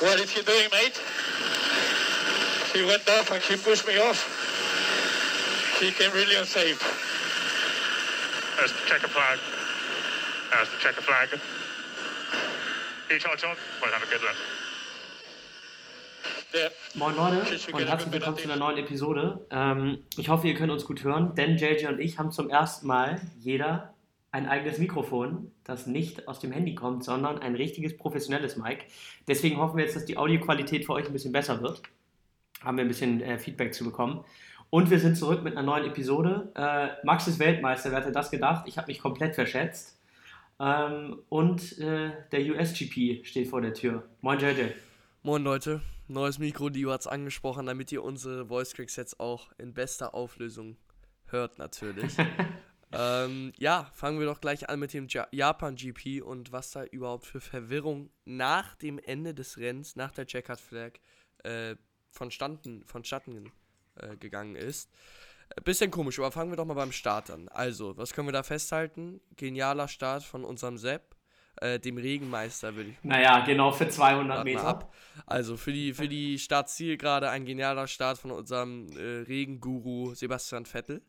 What are you doing, mate? He went off and he pushed me off. He came really unsafe. That's the checker flag. That's the checker flag. Each on, well, have a good one. Moin Leute und herzlich willkommen zu einer neuen Episode. Ähm, ich hoffe, ihr könnt uns gut hören, denn JJ und ich haben zum ersten Mal jeder ein eigenes Mikrofon, das nicht aus dem Handy kommt, sondern ein richtiges professionelles Mic. Deswegen hoffen wir jetzt, dass die Audioqualität für euch ein bisschen besser wird. Haben wir ein bisschen äh, Feedback zu bekommen. Und wir sind zurück mit einer neuen Episode. Äh, Max ist Weltmeister, wer hätte das gedacht? Ich habe mich komplett verschätzt. Ähm, und äh, der USGP steht vor der Tür. Moin JJ. Moin Leute, neues Mikro, Dio hat es angesprochen, damit ihr unsere Voice Cracks jetzt auch in bester Auflösung hört natürlich. ähm, ja, fangen wir doch gleich an mit dem ja Japan GP und was da überhaupt für Verwirrung nach dem Ende des Rennens, nach der Checkered Flag, äh, vonstatten, vonstatten äh, gegangen ist. Äh, bisschen komisch, aber fangen wir doch mal beim Start an. Also, was können wir da festhalten? Genialer Start von unserem Sepp äh, dem Regenmeister, würde ich Naja, genau für 200 Meter. Ab. Also für die, für die Startziel gerade ein genialer Start von unserem äh, Regenguru Sebastian Vettel.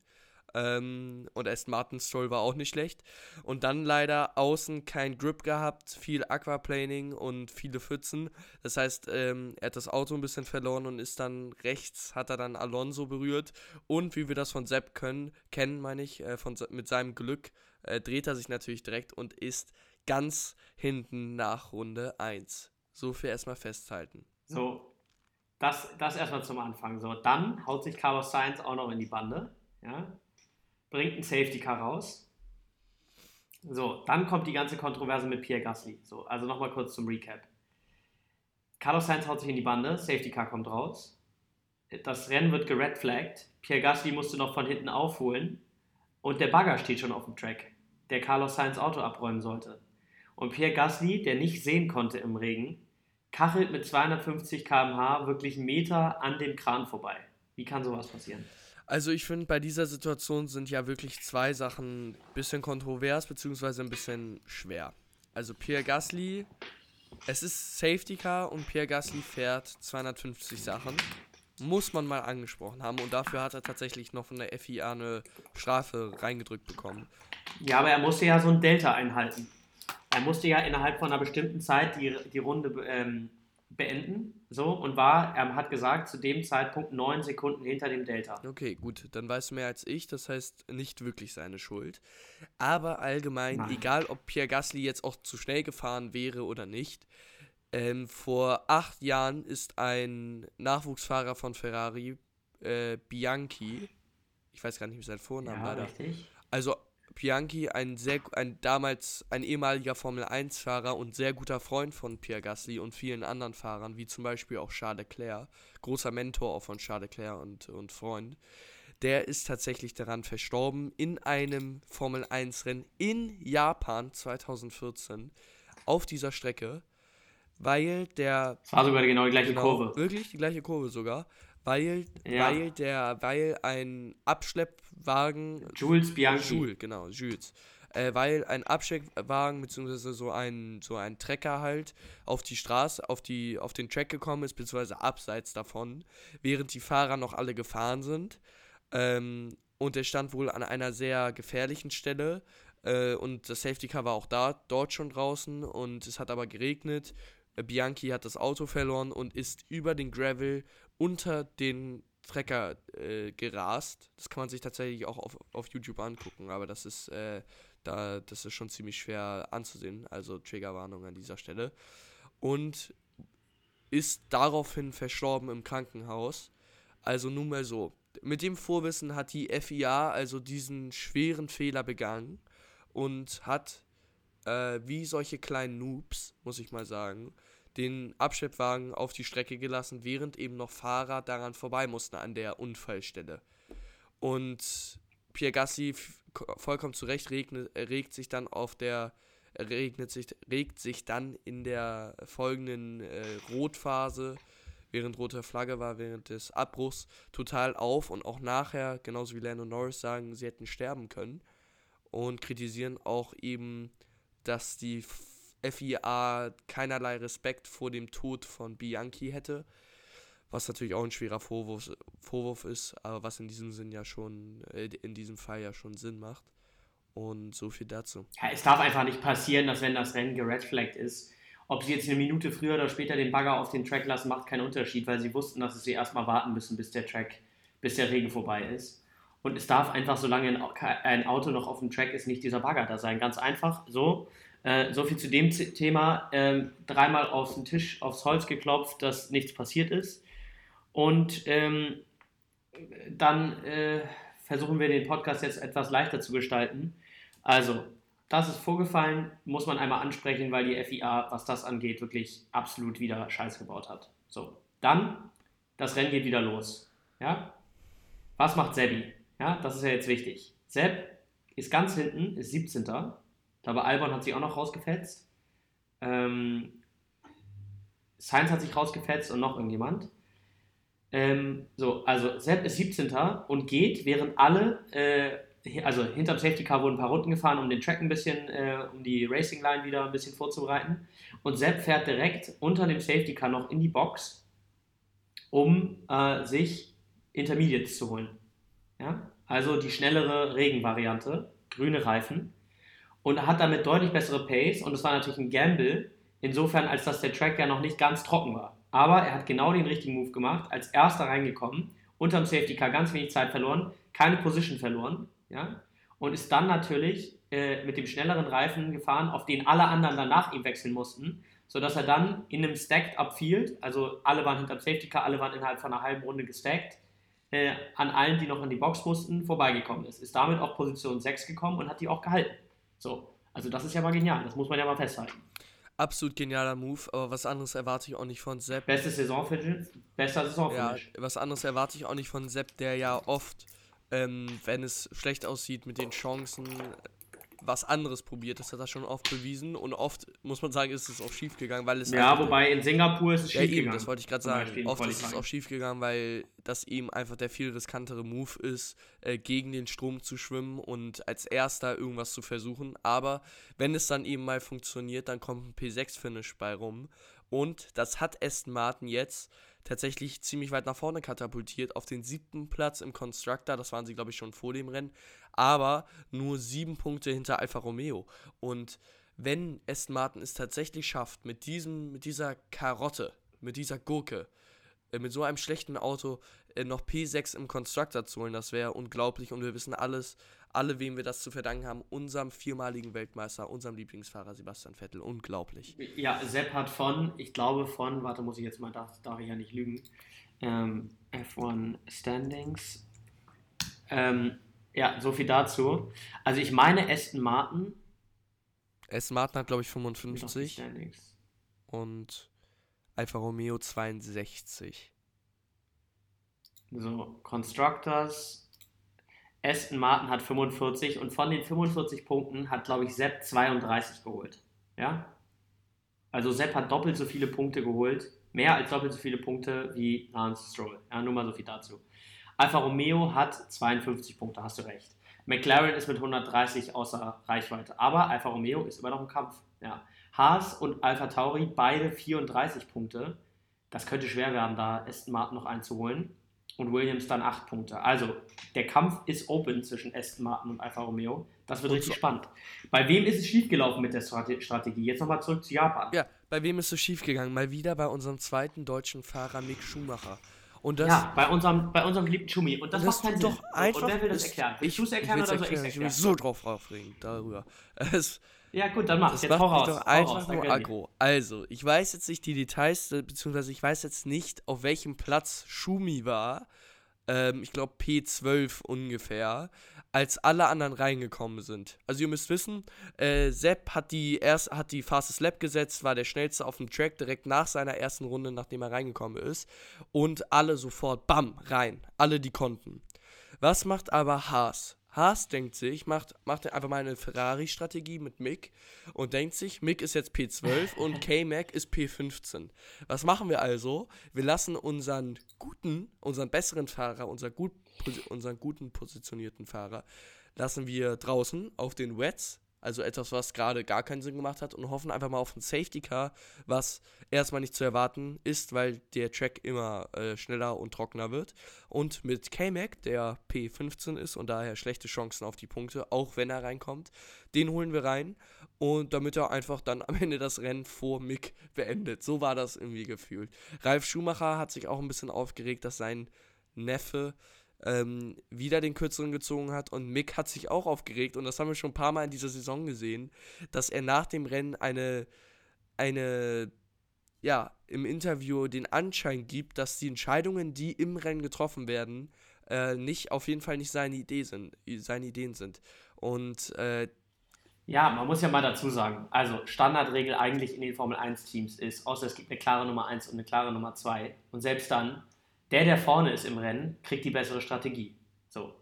Ähm, und Aston Martin Stroll war auch nicht schlecht. Und dann leider außen kein Grip gehabt, viel Aquaplaning und viele Pfützen. Das heißt, ähm, er hat das Auto ein bisschen verloren und ist dann rechts, hat er dann Alonso berührt. Und wie wir das von Sepp können, kennen, meine ich, äh, von, mit seinem Glück, äh, dreht er sich natürlich direkt und ist ganz hinten nach Runde 1. So viel erstmal festhalten. So, das, das erstmal zum Anfang. So, dann haut sich Carlos Sainz auch noch in die Bande. Ja? Bringt ein Safety Car raus. So, dann kommt die ganze Kontroverse mit Pierre Gasly. So, also nochmal kurz zum Recap. Carlos Sainz haut sich in die Bande, Safety Car kommt raus. Das Rennen wird geredflagged. Pierre Gasly musste noch von hinten aufholen. Und der Bagger steht schon auf dem Track, der Carlos Sainz Auto abräumen sollte. Und Pierre Gasly, der nicht sehen konnte im Regen, kachelt mit 250 km/h wirklich einen Meter an dem Kran vorbei. Wie kann sowas passieren? Also ich finde, bei dieser Situation sind ja wirklich zwei Sachen ein bisschen kontrovers bzw. ein bisschen schwer. Also Pierre Gasly, es ist Safety Car und Pierre Gasly fährt 250 Sachen. Muss man mal angesprochen haben und dafür hat er tatsächlich noch von der FIA eine Strafe reingedrückt bekommen. Ja, aber er musste ja so ein Delta einhalten. Er musste ja innerhalb von einer bestimmten Zeit die, die Runde ähm, beenden. So, und war, er hat gesagt, zu dem Zeitpunkt neun Sekunden hinter dem Delta. Okay, gut, dann weißt du mehr als ich, das heißt nicht wirklich seine Schuld. Aber allgemein, Nein. egal ob Pierre Gasly jetzt auch zu schnell gefahren wäre oder nicht, ähm, vor acht Jahren ist ein Nachwuchsfahrer von Ferrari, äh, Bianchi, ich weiß gar nicht, wie sein Vornamen ja. Richtig. Also Bianchi, ein, sehr, ein damals ein ehemaliger Formel-1-Fahrer und sehr guter Freund von Pierre Gasly und vielen anderen Fahrern, wie zum Beispiel auch Charles Leclerc, großer Mentor auch von Charles Leclerc und, und Freund, der ist tatsächlich daran verstorben in einem Formel-1-Rennen in Japan 2014 auf dieser Strecke, weil der... War sogar genau die gleiche genau, Kurve. Wirklich die gleiche Kurve sogar weil, ja. weil der, weil ein Abschleppwagen. Jules Bianchi. Jules, genau, Jules. Äh, weil ein Abschleppwagen beziehungsweise so ein so ein Trecker halt auf die Straße, auf die auf den Track gekommen ist, beziehungsweise abseits davon, während die Fahrer noch alle gefahren sind. Ähm, und er stand wohl an einer sehr gefährlichen Stelle. Äh, und das Safety Car war auch da, dort schon draußen und es hat aber geregnet. Bianchi hat das Auto verloren und ist über den Gravel unter den Trecker äh, gerast. Das kann man sich tatsächlich auch auf, auf YouTube angucken, aber das ist, äh, da, das ist schon ziemlich schwer anzusehen. Also Triggerwarnung an dieser Stelle. Und ist daraufhin verstorben im Krankenhaus. Also nun mal so. Mit dem Vorwissen hat die FIA also diesen schweren Fehler begangen und hat, äh, wie solche kleinen Noobs, muss ich mal sagen, den Abschleppwagen auf die Strecke gelassen, während eben noch Fahrer daran vorbei mussten an der Unfallstelle. Und Pierre Gassi vollkommen zu Recht regnet, regt sich dann auf der regnet sich, regt sich dann in der folgenden äh, Rotphase, während rote Flagge war, während des Abbruchs, total auf und auch nachher, genauso wie Lando Norris sagen, sie hätten sterben können und kritisieren auch eben, dass die FIA keinerlei Respekt vor dem Tod von Bianchi hätte. Was natürlich auch ein schwerer Vorwurf, Vorwurf ist, aber was in diesem Sinn ja schon, äh, in diesem Fall ja schon Sinn macht. Und so viel dazu. Ja, es darf einfach nicht passieren, dass wenn das Rennen geredflaggt ist, ob sie jetzt eine Minute früher oder später den Bagger auf den Track lassen, macht keinen Unterschied, weil sie wussten, dass sie erstmal warten müssen, bis der Track, bis der Regen vorbei ist. Und es darf einfach, solange ein Auto noch auf dem Track ist, nicht dieser Bagger da sein. Ganz einfach so. Äh, so viel zu dem Thema. Ähm, dreimal auf den Tisch, aufs Holz geklopft, dass nichts passiert ist. Und ähm, dann äh, versuchen wir den Podcast jetzt etwas leichter zu gestalten. Also, das ist vorgefallen, muss man einmal ansprechen, weil die FIA, was das angeht, wirklich absolut wieder Scheiß gebaut hat. So, dann, das Rennen geht wieder los. Ja? Was macht Sebi? Ja, das ist ja jetzt wichtig. Sepp ist ganz hinten, ist 17. Ich glaube, Albon hat sich auch noch rausgefetzt. Ähm, Sainz hat sich rausgefetzt und noch irgendjemand. Ähm, so, also Sepp ist 17. und geht, während alle, äh, also hinterm Safety Car wurden ein paar Runden gefahren, um den Track ein bisschen, äh, um die Racing Line wieder ein bisschen vorzubereiten. Und Sepp fährt direkt unter dem Safety Car noch in die Box, um äh, sich Intermediates zu holen. Ja? Also die schnellere Regenvariante, grüne Reifen. Und hat damit deutlich bessere Pace und es war natürlich ein Gamble, insofern als dass der Track ja noch nicht ganz trocken war. Aber er hat genau den richtigen Move gemacht, als erster reingekommen, unterm Safety Car ganz wenig Zeit verloren, keine Position verloren, ja, und ist dann natürlich äh, mit dem schnelleren Reifen gefahren, auf den alle anderen danach ihm wechseln mussten, sodass er dann in einem Stacked Up Field, also alle waren hinterm Safety Car, alle waren innerhalb von einer halben Runde gestackt, äh, an allen, die noch an die Box mussten, vorbeigekommen ist. Ist damit auf Position 6 gekommen und hat die auch gehalten. So, also das ist ja mal genial, das muss man ja mal festhalten absolut genialer Move, aber was anderes erwarte ich auch nicht von Sepp. Beste Saisonfinish, bester Saisonfinish. Ja, was anderes erwarte ich auch nicht von Sepp, der ja oft, ähm, wenn es schlecht aussieht mit den Chancen, was anderes probiert. Das hat er schon oft bewiesen und oft, muss man sagen, ist es auch schief gegangen, weil es. Ja, wobei in Singapur ist es schief ja, gegangen. das wollte ich gerade sagen. Oft ist es auch schief gegangen, weil das ihm einfach der viel riskantere Move ist, äh, gegen den Strom zu schwimmen und als erster irgendwas zu versuchen. Aber wenn es dann eben mal funktioniert, dann kommt ein P6-Finish bei rum. Und das hat Aston Martin jetzt tatsächlich ziemlich weit nach vorne katapultiert, auf den siebten Platz im Constructor, das waren sie glaube ich schon vor dem Rennen, aber nur sieben Punkte hinter Alfa Romeo. Und wenn Aston Martin es tatsächlich schafft, mit, diesem, mit dieser Karotte, mit dieser Gurke, äh, mit so einem schlechten Auto äh, noch P6 im Constructor zu holen, das wäre unglaublich. Und wir wissen alles, alle, wem wir das zu verdanken haben, unserem viermaligen Weltmeister, unserem Lieblingsfahrer Sebastian Vettel. Unglaublich. Ja, Sepp hat von, ich glaube von, warte, muss ich jetzt mal, darf, darf ich ja nicht lügen, ähm, F1 Standings. Ähm, ja, so viel dazu. Also ich meine Aston Martin. Aston Martin hat, glaube ich, 55. Und Alfa Romeo 62. So, Constructors Aston Martin hat 45 und von den 45 Punkten hat, glaube ich, Sepp 32 geholt. Ja? Also Sepp hat doppelt so viele Punkte geholt, mehr als doppelt so viele Punkte wie Lance Stroll. Ja, nur mal so viel dazu. Alfa Romeo hat 52 Punkte, hast du recht. McLaren ist mit 130 außer Reichweite, aber Alfa Romeo ist immer noch im Kampf. Ja. Haas und Alfa Tauri beide 34 Punkte. Das könnte schwer werden, da Aston Martin noch einzuholen und Williams dann 8 Punkte. Also der Kampf ist open zwischen Aston Martin und Alfa Romeo. Das wird und richtig so. spannend. Bei wem ist es schiefgelaufen mit der Strategie? Jetzt nochmal zurück zu Japan. Ja, bei wem ist es schiefgegangen? Mal wieder bei unserem zweiten deutschen Fahrer Mick Schumacher. Und das, ja, bei unserem, bei unserem geliebten Schumi. Und das, das macht keinen doch einfach. Und wer will das erklären? Willst du es erklären oder soll ich es erklären? Ich will so drauf aufregen darüber. Es, ja, gut, dann mach es. Jetzt macht hau raus. Doch einfach raus, nur aggro. Also, ich weiß jetzt nicht die Details, beziehungsweise ich weiß jetzt nicht, auf welchem Platz Schumi war ähm, ich glaube P12 ungefähr, als alle anderen reingekommen sind. Also ihr müsst wissen, äh, Sepp hat die erst hat die Fastest Lap gesetzt, war der schnellste auf dem Track direkt nach seiner ersten Runde, nachdem er reingekommen ist und alle sofort bam rein, alle die konnten. Was macht aber Haas? Haas denkt sich, macht, macht einfach mal eine Ferrari-Strategie mit Mick und denkt sich, Mick ist jetzt P12 und K-Mac ist P15. Was machen wir also? Wir lassen unseren guten, unseren besseren Fahrer, unser gut, unseren guten positionierten Fahrer, lassen wir draußen auf den Wets Also etwas, was gerade gar keinen Sinn gemacht hat und hoffen einfach mal auf ein Safety Car, was erstmal nicht zu erwarten ist, weil der Track immer äh, schneller und trockener wird. Und mit K-Mac, der P15 ist und daher schlechte Chancen auf die Punkte, auch wenn er reinkommt, den holen wir rein. Und damit er einfach dann am Ende das Rennen vor Mick beendet. So war das irgendwie gefühlt. Ralf Schumacher hat sich auch ein bisschen aufgeregt, dass sein Neffe ähm, wieder den kürzeren gezogen hat. Und Mick hat sich auch aufgeregt. Und das haben wir schon ein paar Mal in dieser Saison gesehen, dass er nach dem Rennen eine, eine, ja, im Interview den Anschein gibt, dass die Entscheidungen, die im Rennen getroffen werden, äh, nicht, auf jeden Fall nicht seine Idee sind, seine Ideen sind. Und äh, ja, man muss ja mal dazu sagen, also Standardregel eigentlich in den Formel 1 Teams ist, außer es gibt eine klare Nummer 1 und eine klare Nummer 2 und selbst dann der, der vorne ist im Rennen, kriegt die bessere Strategie. So.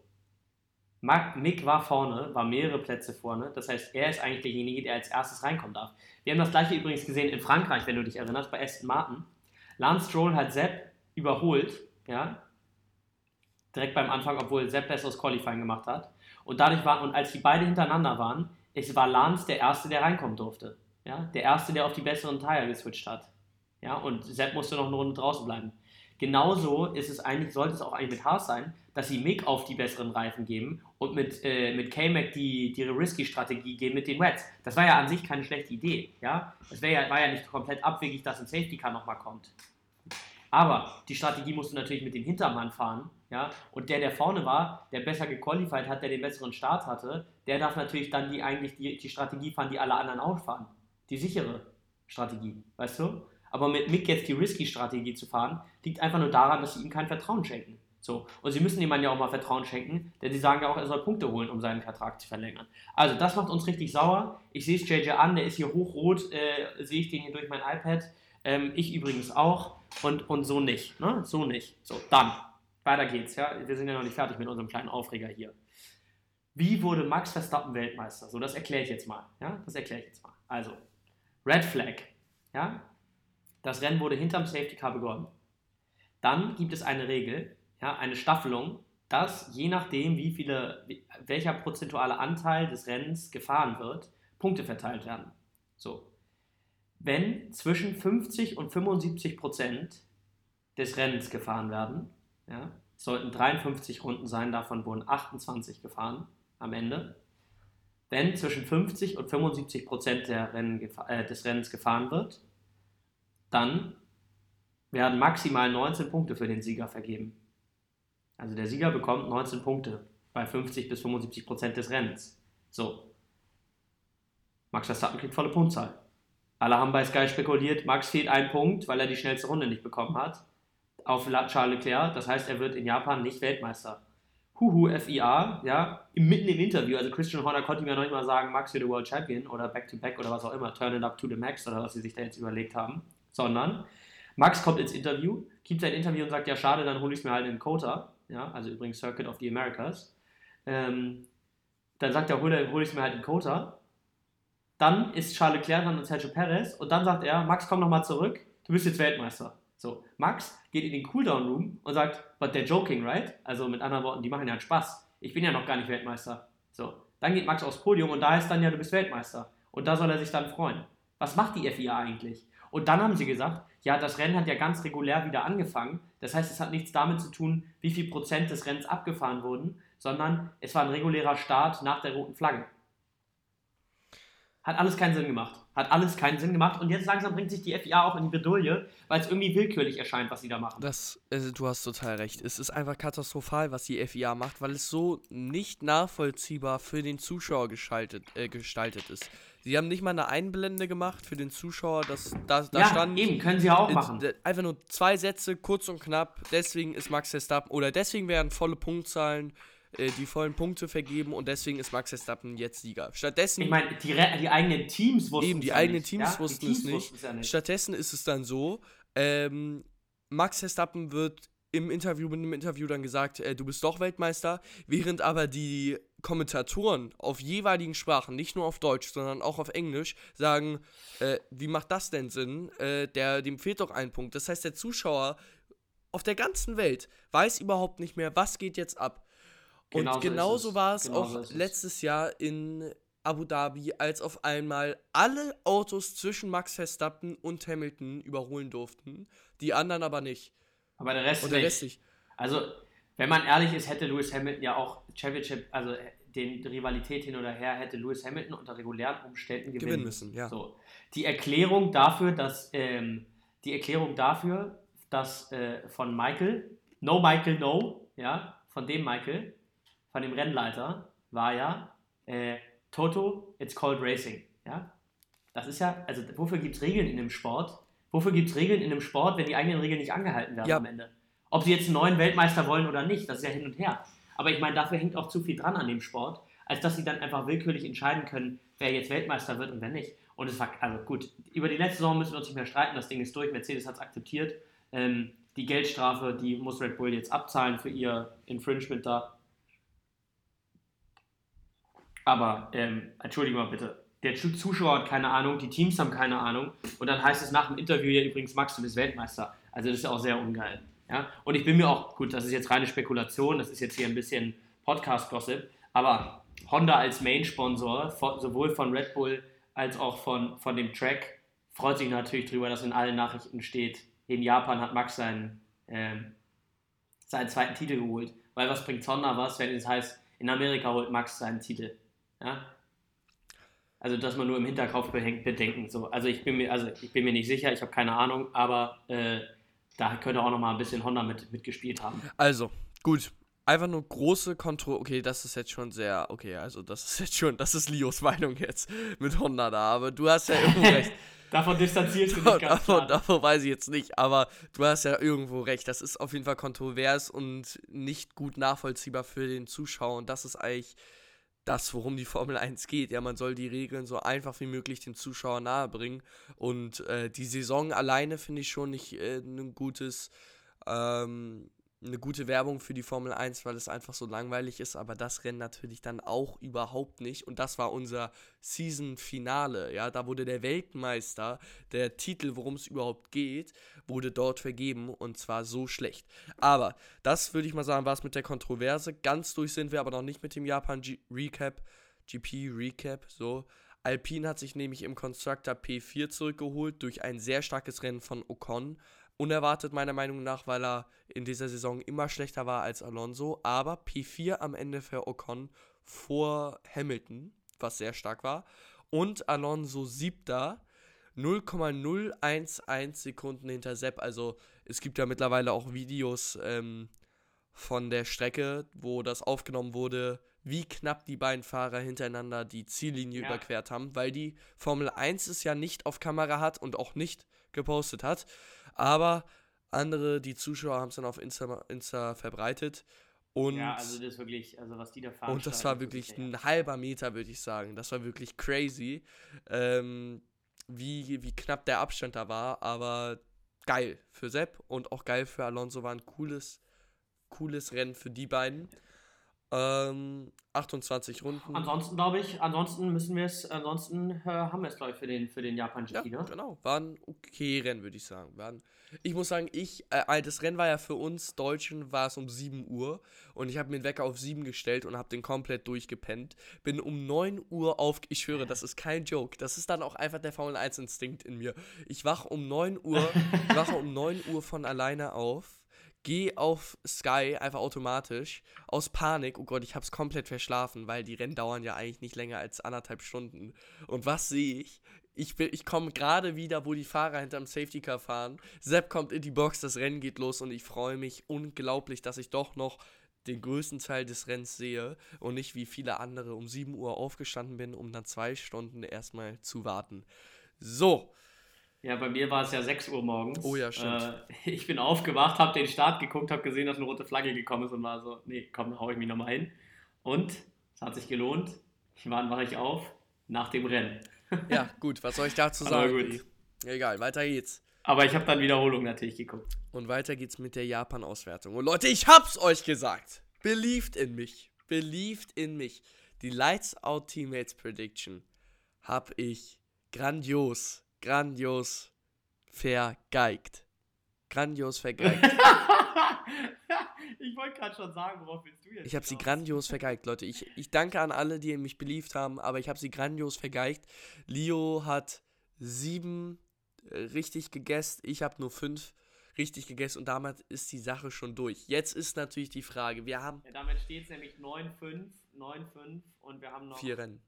Mick war vorne, war mehrere Plätze vorne. Das heißt, er ist eigentlich derjenige, der als erstes reinkommen darf. Wir haben das gleiche übrigens gesehen in Frankreich, wenn du dich erinnerst, bei Aston Martin. Lance Stroll hat Sepp überholt, ja, direkt beim Anfang, obwohl Sepp besseres Qualifying gemacht hat. Und dadurch war, und als die beide hintereinander waren, es war Lance der Erste, der reinkommen durfte. Ja, der Erste, der auf die besseren Tire geswitcht hat. Ja, und Sepp musste noch eine Runde draußen bleiben. Genauso ist es eigentlich, sollte es auch eigentlich mit Haas sein, dass sie Mick auf die besseren Reifen geben und mit, äh, mit K-Mac die, die Risky-Strategie gehen mit den Wets. Das war ja an sich keine schlechte Idee. Ja? Es ja, war ja nicht komplett abwegig, dass ein Safety Car nochmal kommt. Aber die Strategie musst du natürlich mit dem Hintermann fahren. Ja? Und der, der vorne war, der besser gequalified hat, der den besseren Start hatte, der darf natürlich dann die, eigentlich die, die Strategie fahren, die alle anderen auch fahren. Die sichere Strategie, weißt du? Aber mit Mick jetzt die Risky-Strategie zu fahren, liegt einfach nur daran, dass sie ihm kein Vertrauen schenken. So. Und sie müssen dem Mann ja auch mal Vertrauen schenken, denn sie sagen ja auch, er soll Punkte holen, um seinen Vertrag zu verlängern. Also, das macht uns richtig sauer. Ich sehe es JJ an, der ist hier hochrot, äh, sehe ich den hier durch mein iPad. Ähm, ich übrigens auch. Und, und so nicht. Ne? So nicht. So, dann. Weiter geht's. Ja? Wir sind ja noch nicht fertig mit unserem kleinen Aufreger hier. Wie wurde Max Verstappen Weltmeister? So, das erkläre ich jetzt mal. Ja? Das erkläre ich jetzt mal. Also, Red Flag. Ja? Das Rennen wurde hinterm Safety Car begonnen. Dann gibt es eine Regel, ja, eine Staffelung, dass je nachdem, wie viele, welcher prozentuale Anteil des Rennens gefahren wird, Punkte verteilt werden. So. Wenn zwischen 50 und 75 Prozent des Rennens gefahren werden, ja, sollten 53 Runden sein, davon wurden 28 gefahren am Ende. Wenn zwischen 50 und 75 Prozent Rennen, äh, des Rennens gefahren wird, dann werden maximal 19 Punkte für den Sieger vergeben. Also der Sieger bekommt 19 Punkte bei 50 bis 75 Prozent des Rennens. So. Max Verstappen kriegt volle Punktzahl. Alle haben bei Sky spekuliert, Max fehlt ein Punkt, weil er die schnellste Runde nicht bekommen hat. Auf Charles Leclerc, das heißt, er wird in Japan nicht Weltmeister. Huhu, FIA, ja, mitten im Interview, also Christian Horner konnte ja noch nicht mal sagen, Max wird World Champion oder Back to Back oder was auch immer, Turn it up to the max oder was sie sich da jetzt überlegt haben sondern Max kommt ins Interview, gibt sein Interview und sagt, ja schade, dann hole ich es mir halt in Kota, ja, also übrigens Circuit of the Americas. Ähm, dann sagt er, hole hol ich es mir halt in Kota. Dann ist Charles Leclerc dran und Sergio Perez und dann sagt er, Max, komm nochmal zurück, du bist jetzt Weltmeister. So, Max geht in den Cooldown Room und sagt, but they're joking, right? Also mit anderen Worten, die machen ja einen Spaß. Ich bin ja noch gar nicht Weltmeister. So, dann geht Max aufs Podium und da ist dann ja, du bist Weltmeister. Und da soll er sich dann freuen. Was macht die FIA eigentlich? Und dann haben sie gesagt, ja, das Rennen hat ja ganz regulär wieder angefangen. Das heißt, es hat nichts damit zu tun, wie viel Prozent des Rennens abgefahren wurden, sondern es war ein regulärer Start nach der roten Flagge. Hat alles keinen Sinn gemacht. Hat alles keinen Sinn gemacht. Und jetzt langsam bringt sich die FIA auch in die Bedouille, weil es irgendwie willkürlich erscheint, was sie da machen. Das, also, du hast total recht. Es ist einfach katastrophal, was die FIA macht, weil es so nicht nachvollziehbar für den Zuschauer geschaltet, äh, gestaltet ist. Sie haben nicht mal eine Einblende gemacht für den Zuschauer, dass da, da ja, stand. Eben, können sie auch machen. Einfach nur zwei Sätze, kurz und knapp. Deswegen ist Max Verstappen oder deswegen werden volle Punktzahlen äh, die vollen Punkte vergeben und deswegen ist Max Verstappen jetzt Sieger. Stattdessen. Ich meine, die, die, eigenen Teams wussten Eben, die eigenen nicht, Teams ja? wussten Teams es nicht. Ja nicht. Stattdessen ist es dann so, ähm, Max Verstappen wird im Interview mit dem Interview dann gesagt, äh, du bist doch Weltmeister, während aber die Kommentatoren auf jeweiligen Sprachen, nicht nur auf Deutsch, sondern auch auf Englisch, sagen, äh, wie macht das denn Sinn? Äh, der, dem fehlt doch ein Punkt. Das heißt, der Zuschauer auf der ganzen Welt weiß überhaupt nicht mehr, was geht jetzt ab. Und genau genauso war es genau auch letztes Jahr in Abu Dhabi, als auf einmal alle Autos zwischen Max Verstappen und Hamilton überholen durften, die anderen aber nicht. Aber der Rest Und der nicht. Rest nicht. Also, wenn man ehrlich ist, hätte Lewis Hamilton ja auch Championship, also den die Rivalität hin oder her, hätte Lewis Hamilton unter regulären Umständen gewinnen, Gewinnen müssen, ja. So. Die Erklärung dafür, dass ähm, die Erklärung dafür, dass äh, von Michael, no Michael, no, ja, von dem Michael, von dem Rennleiter, war ja äh, Toto, it's called racing, ja. Das ist ja, also wofür gibt es Regeln in dem Sport? Wofür gibt es Regeln in dem Sport, wenn die eigenen Regeln nicht angehalten werden Ja. am Ende? Ob sie jetzt einen neuen Weltmeister wollen oder nicht, das ist ja hin und her. Aber ich meine, dafür hängt auch zu viel dran an dem Sport, als dass sie dann einfach willkürlich entscheiden können, wer jetzt Weltmeister wird und wer nicht. Und es war, also gut, über die letzte Saison müssen wir uns nicht mehr streiten, das Ding ist durch, Mercedes hat es akzeptiert. Ähm, die Geldstrafe, die muss Red Bull jetzt abzahlen für ihr Infringement da. Aber, ähm, entschuldige mal bitte, der Zu- Zuschauer hat keine Ahnung, die Teams haben keine Ahnung und dann heißt es nach dem Interview ja übrigens, Max, du bist Weltmeister. Also das ist ja auch sehr ungeil. Ja? Und ich bin mir auch, gut, das ist jetzt reine Spekulation, das ist jetzt hier ein bisschen Podcast-Gossip, aber Honda als Main-Sponsor, sowohl von Red Bull als auch von, von dem Track, freut sich natürlich darüber, dass in allen Nachrichten steht, in Japan hat Max seinen, ähm, seinen zweiten Titel geholt. Weil was bringt Honda was, wenn es heißt, in Amerika holt Max seinen Titel. Ja? Also dass man nur im Hinterkopf bedenken. So. Also ich bin mir, also ich bin mir nicht sicher, ich habe keine Ahnung, aber äh, da könnte auch noch mal ein bisschen Honda mit, mitgespielt haben. Also, gut. Einfach nur große Kontro. Okay, das ist jetzt schon sehr. Okay, also das ist jetzt schon. Das ist Leos Meinung jetzt mit Honda da. Aber du hast ja irgendwo recht. Davon distanzierst du dich ganz davon, klar. davon weiß ich jetzt nicht, aber du hast ja irgendwo recht. Das ist auf jeden Fall kontrovers und nicht gut nachvollziehbar für den Zuschauer. Und das ist eigentlich das, worum die Formel 1 geht. Ja, man soll die Regeln so einfach wie möglich dem Zuschauer nahebringen. Und äh, die Saison alleine finde ich schon nicht äh, ein gutes. Ähm, eine gute Werbung für die Formel 1, weil es einfach so langweilig ist, aber das Rennen natürlich dann auch überhaupt nicht. Und das war unser Season-Finale, ja, da wurde der Weltmeister, der Titel, worum es überhaupt geht, wurde dort vergeben und zwar so schlecht. Aber das würde ich mal sagen, war es mit der Kontroverse. Ganz durch sind wir aber noch nicht mit dem Japan-Recap, GP-Recap, so. Alpine hat sich nämlich im Constructor P4 zurückgeholt durch ein sehr starkes Rennen von Ocon. Unerwartet meiner Meinung nach, weil er in dieser Saison immer schlechter war als Alonso. Aber P4 am Ende für Ocon vor Hamilton, was sehr stark war. Und Alonso siebter, 0,011 Sekunden hinter Sepp. Also es gibt ja mittlerweile auch Videos ähm, von der Strecke, wo das aufgenommen wurde, wie knapp die beiden Fahrer hintereinander die Ziellinie Ja. überquert haben, weil die Formel 1 es ja nicht auf Kamera hat und auch nicht gepostet hat. Aber andere, die Zuschauer haben es dann auf Insta, Insta verbreitet. Und, Ja, also das ist wirklich, also was die da fahren. und das war wirklich ein halber Meter, würde ich sagen. Das war wirklich crazy, ähm, wie, wie knapp der Abstand da war. Aber geil für Sepp und auch geil für Alonso. War ein cooles, cooles Rennen für die beiden. Ähm, 28 Runden. Ansonsten glaube ich, ansonsten müssen wir es, ansonsten äh, haben wir es, glaube ich, für den, für den Japan Ja, GP, ne? genau. War ein okay Rennen, würde ich sagen. War ein, ich muss sagen, ich, äh, das Rennen war ja für uns Deutschen, war es um 7 Uhr und ich habe mir den Wecker auf 7 gestellt und habe den komplett durchgepennt. Bin um 9 Uhr auf, ich höre, das ist kein Joke, das ist dann auch einfach der Formel 1 Instinkt in mir. Ich wache um 9 Uhr, ich wache um 9 Uhr von alleine auf. Geh auf Sky einfach automatisch aus Panik. Oh Gott, ich hab's komplett verschlafen, weil die Rennen dauern ja eigentlich nicht länger als anderthalb Stunden. Und was sehe ich? Ich, ich komme gerade wieder, wo die Fahrer hinterm Safety Car fahren. Sepp kommt in die Box, das Rennen geht los und ich freue mich unglaublich, dass ich doch noch den größten Teil des Rennens sehe und nicht wie viele andere um 7 Uhr aufgestanden bin, um dann zwei Stunden erstmal zu warten. So, Ja, bei mir war es ja 6 Uhr morgens. Oh ja, stimmt. Äh, ich bin aufgewacht, habe den Start geguckt, habe gesehen, dass eine rote Flagge gekommen ist und war so, nee, komm, hau ich mich nochmal hin. Und es hat sich gelohnt. Wann wache ich auf? Nach dem Rennen. ja, gut, was soll ich dazu Aber sagen? gut. Egal, weiter geht's. Aber ich habe dann Wiederholung natürlich geguckt. Und weiter geht's mit der Japan-Auswertung. Und Leute, ich hab's euch gesagt. Believed in mich. Believed in mich. Die Lights Out Teammates Prediction hab ich grandios, grandios vergeigt. Grandios vergeigt. ich wollte gerade schon sagen, worauf willst du jetzt? Ich habe sie grandios vergeigt, Leute. Ich, ich danke an alle, die mich beliebt haben, aber ich habe sie grandios vergeigt. Leo hat sieben äh, richtig gegessen, ich habe nur fünf richtig gegessen und damit ist die Sache schon durch. Jetzt ist natürlich die Frage, wir haben Ja, damit steht es nämlich 9-5, 9-5 und wir haben noch. vier Rennen.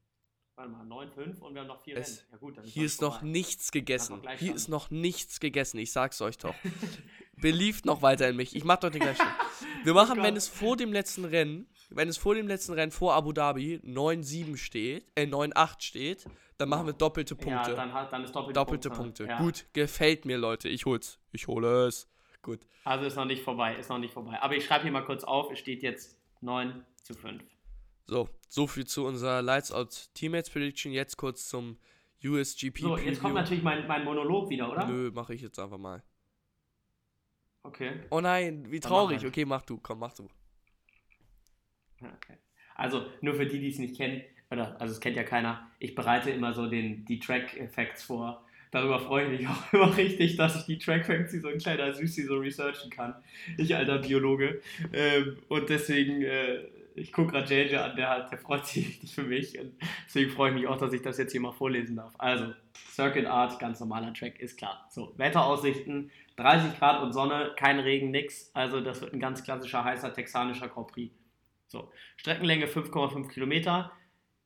Warte mal, 9-5 und wir haben noch vier Es- Rennen. Ja, gut, dann Hier das ist noch vorbei. nichts gegessen. Hier ist noch nichts gegessen, ich sag's euch doch. Beliebt noch weiter in mich. Ich mach doch den gleichen. Wir machen, wenn Gott. es vor dem letzten Rennen, wenn es vor dem letzten Rennen vor Abu Dhabi 9-7 steht, äh 9-8 steht, dann machen wir doppelte Punkte. Ja, dann, hat, dann ist doppelte, doppelte Punktzahl. Punkte. Ja. Gut, gefällt mir, Leute. Ich hol's. Ich hole es. Gut. Also ist noch nicht vorbei, ist noch nicht vorbei. Aber ich schreibe hier mal kurz auf, es steht jetzt 9 zu 5. So, so viel zu unserer Lights Out Teammates Prediction. Jetzt kurz zum USGP. So, jetzt kommt natürlich mein, mein Monolog wieder, oder? Nö, mache ich jetzt einfach mal. Okay. Oh nein, wie traurig. mach. Okay, mach du. Komm, mach du. okay. Also, nur für die, die es nicht kennen, oder, also es kennt ja keiner, ich bereite immer so den, die Track-Facts vor. Darüber freue ich mich auch immer richtig, dass ich die Track-Facts wie so ein kleiner Süßi so researchen kann. Ich, alter Biologe. Ähm, und deswegen, äh, ich gucke gerade JJ an, der, der freut sich richtig für mich. Und deswegen freue ich mich auch, dass ich das jetzt hier mal vorlesen darf. Also, Circuit Art, ganz normaler Track, ist klar. So, Wetteraussichten, 30 Grad und Sonne, kein Regen, nix. Also, das wird ein ganz klassischer, heißer texanischer Grand Prix. So, Streckenlänge 5,5 Kilometer,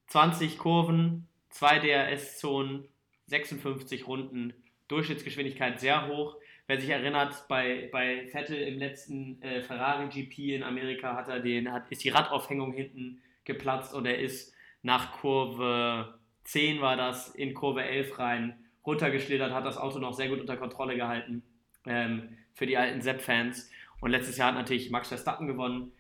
20 Kurven, 2 DRS-Zonen, 56 Runden, Durchschnittsgeschwindigkeit sehr hoch. Wer sich erinnert, bei, bei Vettel im letzten äh, Ferrari GP in Amerika hat er den, hat, ist die Radaufhängung hinten geplatzt und er ist nach Kurve 10 war das, in Kurve 11 rein, runtergeschlittert, hat das Auto noch sehr gut unter Kontrolle gehalten ähm, für die alten Sepp-Fans. Und letztes Jahr hat natürlich Max Verstappen gewonnen.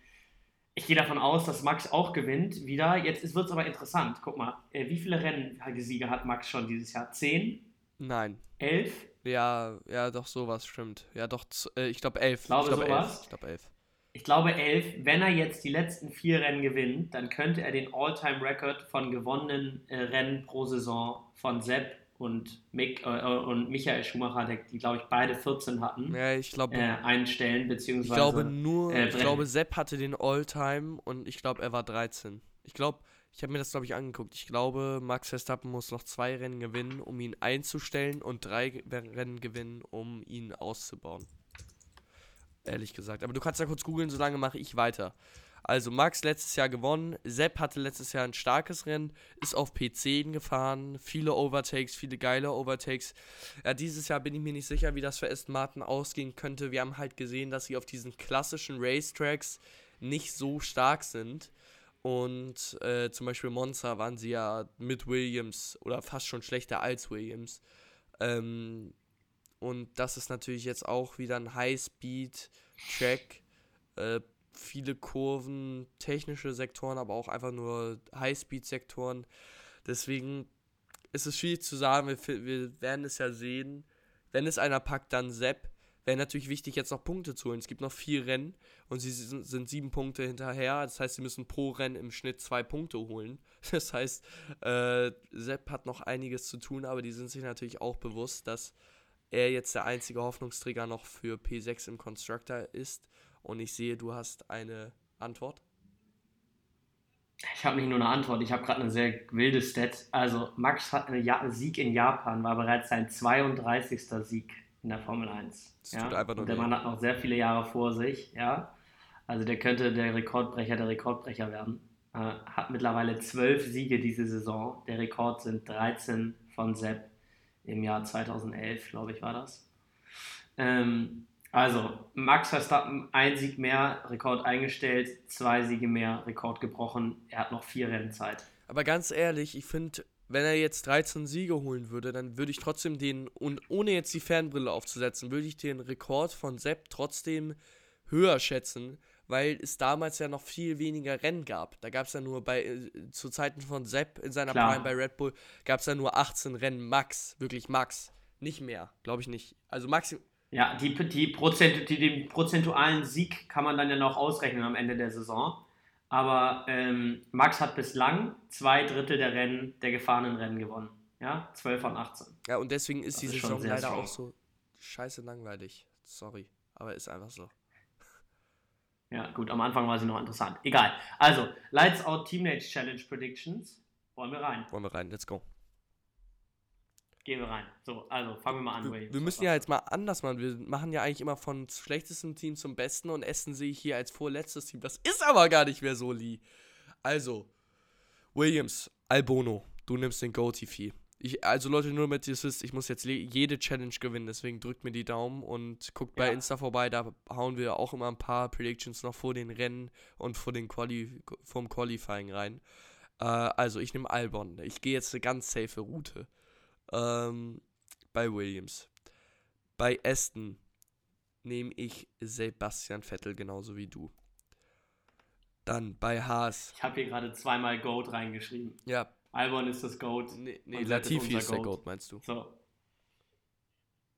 Ich gehe davon aus, dass Max auch gewinnt wieder. Jetzt wird es aber interessant. Guck mal, äh, wie viele Rennsiege hat Max schon dieses Jahr? Zehn? Nein. Elf? Ja, ja, doch, sowas stimmt. Ja, doch, äh, ich glaube elf. Glaube ich glaube elf. Ich glaube elf. Ich glaube elf. Wenn er jetzt die letzten vier Rennen gewinnt, dann könnte er den All-Time-Record von gewonnenen äh, Rennen pro Saison von Sepp und, Mick, äh, und Michael Schumacher, die glaube ich beide 14 hatten, Ja, ich glaube, äh, einstellen, ich beziehungsweise glaube nur, äh, ich glaube, Sepp hatte den All-Time und ich glaube, er war 13. Ich glaube, ich habe mir das, glaube ich, angeguckt. Ich glaube, Max Verstappen muss noch zwei Rennen gewinnen, um ihn einzustellen und drei Ge- Rennen gewinnen, um ihn auszubauen. Ehrlich gesagt. Aber du kannst ja kurz googeln, solange mache ich weiter. Also Max letztes Jahr gewonnen, Sepp hatte letztes Jahr ein starkes Rennen, ist auf P10 gefahren, viele Overtakes, viele geile Overtakes. Ja, dieses Jahr bin ich mir nicht sicher, wie das für Aston Martin ausgehen könnte. Wir haben halt gesehen, dass sie auf diesen klassischen Racetracks nicht so stark sind. Und äh, zum Beispiel Monza waren sie ja mit Williams oder fast schon schlechter als Williams. Ähm, und das ist natürlich jetzt auch wieder ein High-Speed-Track. Äh, viele Kurven, technische Sektoren, aber auch einfach nur High-Speed-Sektoren. Deswegen ist es schwierig zu sagen. Wir, wir werden es ja sehen. Wenn es einer packt, dann Sepp. Wäre natürlich wichtig, jetzt noch Punkte zu holen. Es gibt noch vier Rennen und sie sind, sind sieben Punkte hinterher. Das heißt, sie müssen pro Rennen im Schnitt zwei Punkte holen. Das heißt, äh, Sepp hat noch einiges zu tun, aber die sind sich natürlich auch bewusst, dass er jetzt der einzige Hoffnungsträger noch für P6 im Constructor ist. Und ich sehe, du hast eine Antwort. Ich habe nicht nur eine Antwort, ich habe gerade eine sehr wilde Stat. Also Max hat einen ja Sieg in Japan, war bereits sein 32. Sieg in der Formel 1. Das tut einfach nur der. Mann hat noch sehr viele Jahre vor sich, ja. Also der könnte der Rekordbrecher der Rekordbrecher werden. Äh, hat mittlerweile zwölf Siege diese Saison. Der Rekord sind 13 von Sepp im Jahr 2011, glaube ich, war das. Ähm, also, Max Verstappen, ein Sieg mehr, Rekord eingestellt, zwei Siege mehr, Rekord gebrochen. Er hat noch vier Rennzeit. Aber ganz ehrlich, ich finde, wenn er jetzt 13 Siege holen würde, dann würde ich trotzdem den, und ohne jetzt die Fernbrille aufzusetzen, würde ich den Rekord von Sepp trotzdem höher schätzen, weil es damals ja noch viel weniger Rennen gab. Da gab es ja nur bei, äh, zu Zeiten von Sepp in seiner Klar. Prime bei Red Bull, gab es ja nur 18 Rennen max, wirklich max. Nicht mehr, glaube ich nicht. Also maxim, Ja, die, die Prozent, die, den prozentualen Sieg kann man dann ja noch ausrechnen am Ende der Saison. Aber ähm, Max hat bislang zwei Drittel der Rennen, der gefahrenen Rennen gewonnen. Ja, 12 von 18. ja, und deswegen ist Das die ist schon Saison leider strong. auch so scheiße langweilig. Sorry, aber ist einfach so. Ja, gut, am Anfang war sie noch interessant. Egal. Also, Lights Out Teenage Challenge Predictions. Wollen wir rein? Wollen wir rein, let's go. Gehen wir rein. So, also fangen wir mal an. Wir, Williams. wir müssen ja jetzt mal anders machen. Wir machen ja eigentlich immer von schlechtestem Team zum besten und Essen sehe ich hier als vorletztes Team. Das ist aber gar nicht mehr so, Lee. Also, Williams, Albono, du nimmst den Goatee-Fee. Ich, also Leute, nur damit ihr wisst, ich muss jetzt jede Challenge gewinnen, deswegen drückt mir die Daumen und guckt bei Ja. Insta vorbei, da hauen wir auch immer ein paar Predictions noch vor den Rennen und vor den Quali vom Qualifying rein. Äh, also ich nehme Albon. Ich gehe jetzt eine ganz safe Route. Ähm, bei Williams. Bei Aston nehme ich Sebastian Vettel genauso wie du. Dann bei Haas. Ich habe hier gerade zweimal Goat reingeschrieben. Ja, Albon ist das Goat. nee, nee Latifi unser ist der Goat. Meinst du? So.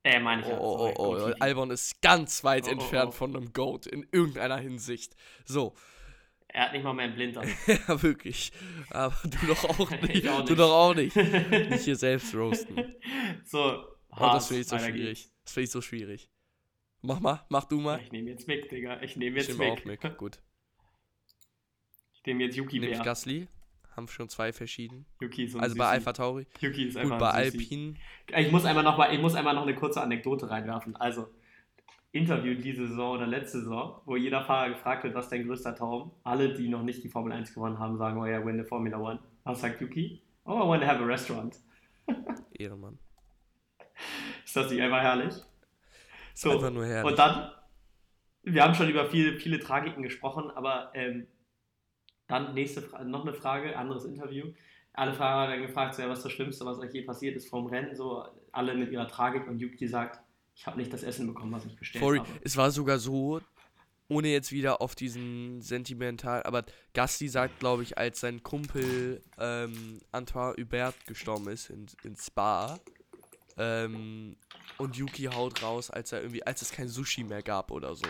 Äh, meine ich Oh, ja. oh, oh, oh. Albon ist ganz weit Oh, oh, entfernt oh. von einem Goat in irgendeiner Hinsicht. So, Er hat nicht mal mehr einen Blindern. ja, wirklich. Aber du doch auch nicht. Ich auch Du nicht. doch auch nicht. Nicht hier selbst roasten. so, Oh, das Haas, finde ich so schwierig. geht's. Das finde ich so schwierig. Mach mal, mach du mal. Ich nehme jetzt Mick, Digga. Ich nehme Ich jetzt nehme Mick. auch Mick. Gut. Ich nehme jetzt Yuki Nehme ich. Gasly. Haben schon zwei verschieden. Yuki ist so ein Also bei Süßi. Alpha Tauri. Yuki ist Gut, einfach bei ein Süßi. Alpine. Ich muss einmal noch mal, ich muss einmal noch eine kurze Anekdote reinwerfen. Also Interview diese Saison oder letzte Saison, wo jeder Fahrer gefragt wird, was ist dein größter Traum? Alle, die noch nicht die Formel 1 gewonnen haben, sagen, oh ja, win the Formula One. Was sagt Yuki? Oh, I want to have a restaurant. Ehrenmann. Ist das nicht einfach herrlich? So, Einfach nur herrlich. und dann, wir haben schon über viele, viele Tragiken gesprochen, aber ähm, dann nächste Fra noch eine Frage, anderes Interview. Alle Fahrer werden gefragt, so, ja, was ist das Schlimmste, was euch je passiert ist vom Rennen, so alle mit ihrer Tragik und Yuki sagt, ich habe nicht das Essen bekommen, was ich bestellt Sorry, habe. es war sogar so, ohne jetzt wieder auf diesen sentimental, aber Gasti sagt, glaube ich, als sein Kumpel ähm, Antoine Hubert gestorben ist in, in Spa ähm, und Yuki haut raus, als er irgendwie, als es kein Sushi mehr gab oder so.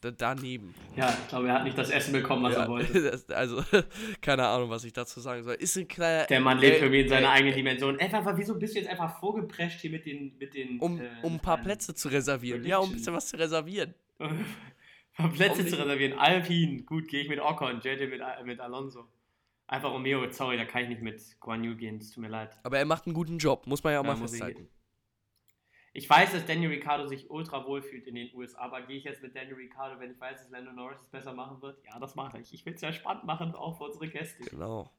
Da, daneben. Ja, ich glaube, er hat nicht das Essen bekommen, was Ja, er wollte. das, also, keine Ahnung, was ich dazu sagen soll. Ist ein kleiner. Der Mann lebt äh, irgendwie in seiner äh, eigenen Dimension. Einfach, wieso bist du jetzt einfach vorgeprescht hier mit den. Mit den Um, äh, um ein paar Plätze zu reservieren. Ja, um ein bisschen was zu reservieren. ein paar Plätze Um zu reservieren. Alpine, gut, gehe ich mit Ocon, JJ mit, mit Alonso. Einfach Romeo, sorry, da kann ich nicht mit Guan Yu gehen, es tut mir leid. Aber er macht einen guten Job, muss man ja auch Ja, mal festhalten. Ich weiß, dass Daniel Ricciardo sich ultra wohl fühlt in den USA, aber gehe ich jetzt mit Daniel Ricciardo, wenn ich weiß, dass Lando Norris es besser machen wird? Ja, das mache ich. Ich will es ja spannend machen, auch für unsere Gäste. Genau.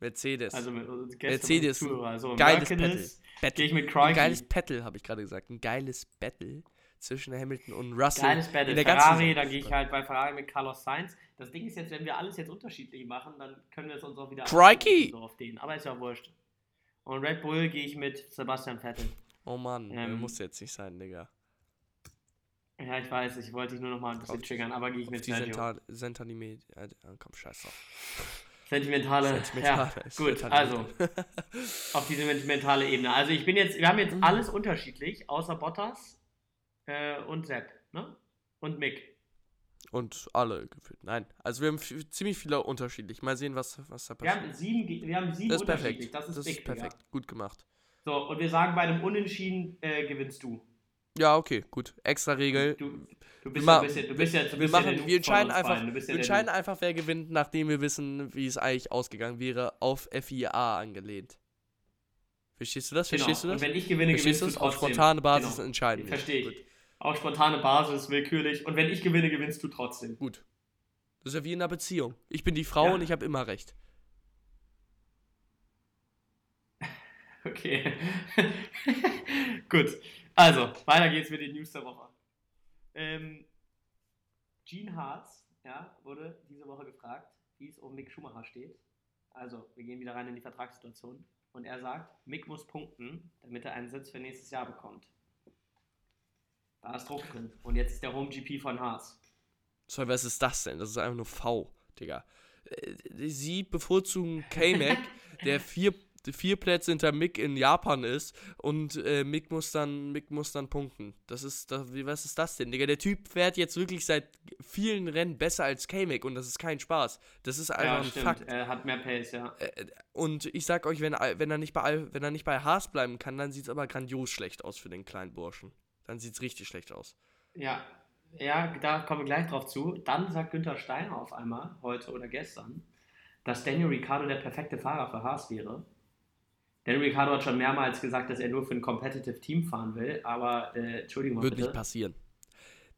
Mercedes. Also mit unseren Gästen Mercedes, und Zuhörer. So, geiles Mercedes, Battle. Gehe ich mit Ein geiles Battle, habe ich gerade gesagt. Ein geiles Battle zwischen Hamilton und Russell. Geiles Battle. in der ganzen Ferrari, da gehe ich halt bei Ferrari mit Carlos Sainz. Das Ding ist jetzt, wenn wir alles jetzt unterschiedlich machen, dann können wir es uns auch wieder Crikey! so auf den. Aber ist ja wurscht. Und Red Bull gehe ich mit Sebastian Vettel. Oh Mann, Ähm, muss jetzt nicht sein, Digga. Ja, ich weiß, ich wollte dich nur noch mal ein bisschen Auf- triggern, aber gehe ich mit die Sergio. Sental Sentanime. Äh, komm, scheiß drauf. Sentimentale. Sentimental ja, ist gut, also auf diese sentimentale Ebene. Also ich bin jetzt, wir haben jetzt Mhm. alles unterschiedlich, außer Bottas äh, und Sepp, ne? Und Mick. Und alle gefühlt. Nein. Also wir haben ziemlich viele unterschiedlich. Mal sehen, was, was da Wir passiert. haben sieben, wir haben sieben Das ist unterschiedlich. perfekt. Das ist, big, Digga. perfekt. Gut gemacht. So, und wir sagen, bei einem Unentschieden äh, gewinnst du. Ja, okay, gut. Extra Regel. Du, du bist ja ein bisschen, du bist ja, du wir, bist machen, wir entscheiden einfach, ja wir entscheiden einfach, wer gewinnt, nachdem wir wissen, wie es eigentlich ausgegangen wäre, auf FIA angelehnt. Verstehst du das? Genau. Verstehst du das? Und wenn ich gewinne, Verstehst gewinnst du das? Auf trotzdem. spontane Basis Genau. entscheiden. Verstehe ich. Gut. Auf spontane Basis, willkürlich. Und wenn ich gewinne, gewinnst du trotzdem. Gut. Das ist ja wie in einer Beziehung. Ich bin die Frau Ja. und ich habe immer recht. Okay. Gut. Also, weiter geht's mit den News der Woche. Ähm, Gene Hartz ja, wurde diese Woche gefragt, wie es um Mick Schumacher steht. Also, wir gehen wieder rein in die Vertragssituation. Und er sagt, Mick muss punkten, damit er einen Sitz für nächstes Jahr bekommt. Da ist Druck drin. Und jetzt ist der Home GP von Haas. So, was ist das denn? Das ist einfach nur V, Digga. Äh, Sie bevorzugen K-Mac, der vier, vier Plätze hinter Mick in Japan ist und äh, Mick muss dann Mick muss dann punkten. Das ist das, wie was ist das denn, Digga? Der Typ fährt jetzt wirklich seit vielen Rennen besser als K-Mac und das ist kein Spaß. Das ist einfach Ja, ein stimmt. Fakt. Er hat mehr Pace, ja. Äh, Und ich sag euch, wenn, wenn, er nicht bei, wenn er nicht bei Haas bleiben kann, dann sieht es aber grandios schlecht aus für den kleinen Burschen. Dann sieht es richtig schlecht aus. Ja, ja, da kommen wir gleich drauf zu. Dann sagt Günther Steiner auf einmal, heute oder gestern, dass Daniel Ricciardo der perfekte Fahrer für Haas wäre. Daniel Ricciardo hat schon mehrmals gesagt, dass er nur für ein competitive Team fahren will, aber äh, Entschuldigung Wird bitte. nicht passieren.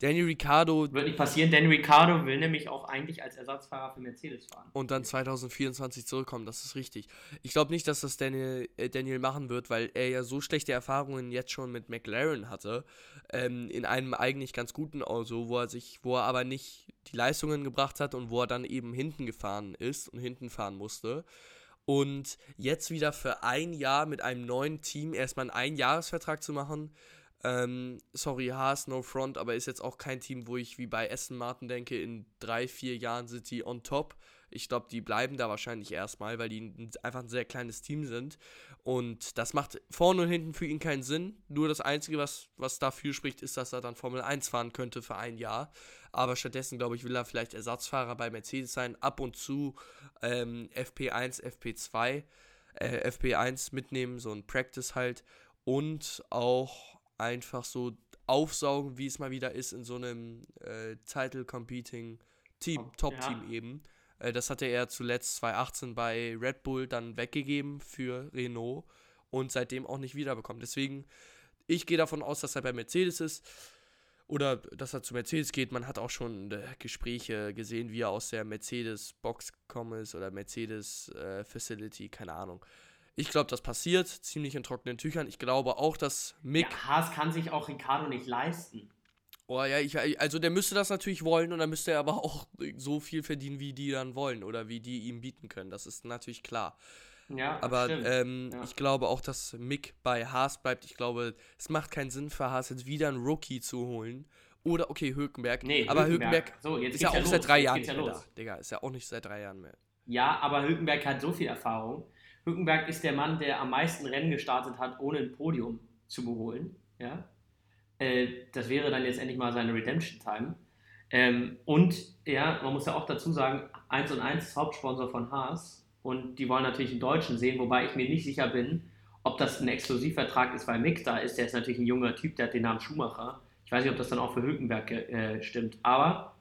Daniel Ricciardo Wird nicht passieren, denn Ricciardo will nämlich auch eigentlich als Ersatzfahrer für Mercedes fahren. und dann 2024 zurückkommen, das ist richtig. Ich glaube nicht, dass das Daniel, äh, Daniel machen wird, weil er ja so schlechte Erfahrungen jetzt schon mit McLaren hatte, ähm, in einem eigentlich ganz guten Auto, wo er sich, wo er aber nicht die Leistungen gebracht hat und wo er dann eben hinten gefahren ist und hinten fahren musste. Und jetzt wieder für ein Jahr mit einem neuen Team erstmal einen Einjahresvertrag zu machen, ähm, sorry, Haas, no front, aber ist jetzt auch kein Team, wo ich wie bei Aston Martin denke, in drei, vier Jahren sind die on top. Ich glaube, die bleiben da wahrscheinlich erstmal, weil die ein, einfach ein sehr kleines Team sind. Und das macht vorne und hinten für ihn keinen Sinn. Nur das Einzige, was, was dafür spricht, ist, dass er dann Formel 1 fahren könnte für ein Jahr. Aber stattdessen, glaube ich, will er vielleicht Ersatzfahrer bei Mercedes sein. Ab und zu ähm, FP1, FP2, äh, FP1 mitnehmen, so ein Practice halt. Und auch einfach so aufsaugen, wie es mal wieder ist in so einem äh, Title-Competing Team, Top- Top-Team ja. eben. Äh, das hatte er zuletzt 2018 bei Red Bull dann weggegeben für Renault und seitdem auch nicht wiederbekommen. Deswegen, ich gehe davon aus, dass er bei Mercedes ist oder dass er zu Mercedes geht. Man hat auch schon äh, Gespräche gesehen, wie er aus der Mercedes-Box gekommen ist oder Mercedes-Facility, keine Ahnung. Ich glaube, das passiert ziemlich in trockenen Tüchern. Ich glaube auch, dass Mick Ja, Haas kann sich auch Ricciardo nicht leisten. Oh ja, ich, also der müsste das natürlich wollen und dann müsste er aber auch so viel verdienen, wie die dann wollen oder wie die ihm bieten können. Das ist natürlich klar. Ja, Aber ähm, Ja. ich glaube auch, dass Mick bei Haas bleibt. Ich glaube, es macht keinen Sinn für Haas jetzt wieder einen Rookie zu holen. Oder okay, Hülkenberg. Nee, aber Hülkenberg. Hülkenberg So, jetzt ist ja auch ja seit los. drei Jetzt Jahren nicht ja mehr los. da. Digga, ist ja auch nicht seit drei Jahren mehr. Ja, aber Hülkenberg hat so viel Erfahrung. Hülkenberg ist der Mann, der am meisten Rennen gestartet hat, ohne ein Podium zu beholen. Ja? Äh, das wäre dann jetzt endlich mal seine Redemption Time. Ähm, und ja, man muss ja auch dazu sagen, 1 und 1 ist Hauptsponsor von Haas und die wollen natürlich einen Deutschen sehen, wobei ich mir nicht sicher bin, ob das ein Exklusivvertrag ist, weil Mick da ist. Der ist natürlich ein junger Typ, der hat den Namen Schumacher. Ich weiß nicht, ob das dann auch für Hülkenberg äh, stimmt, aber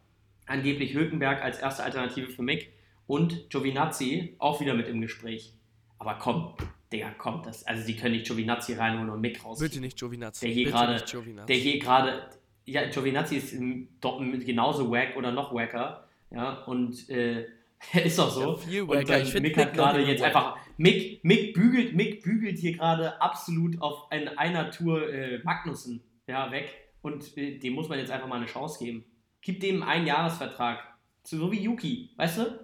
angeblich Hülkenberg als erste Alternative für Mick und Giovinazzi auch wieder mit im Gespräch. Aber komm, Digga, komm, das, also die können nicht Giovinazzi reinholen und Mick raus. Bitte nicht Giovinazzi. Der hier gerade-. Der hier gerade, ja, Giovinazzi ist doch genauso wack oder noch wacker, ja, und äh, ist doch so. Ja, viel und dann Ich Mick hat gerade jetzt wack. einfach, Mick, Mick, bügelt, Mick bügelt hier gerade absolut auf ein, einer Tour äh, Magnussen, ja, weg und äh, dem muss man jetzt einfach mal eine Chance geben. Gib dem einen Einjahresvertrag, so wie Yuki, weißt du?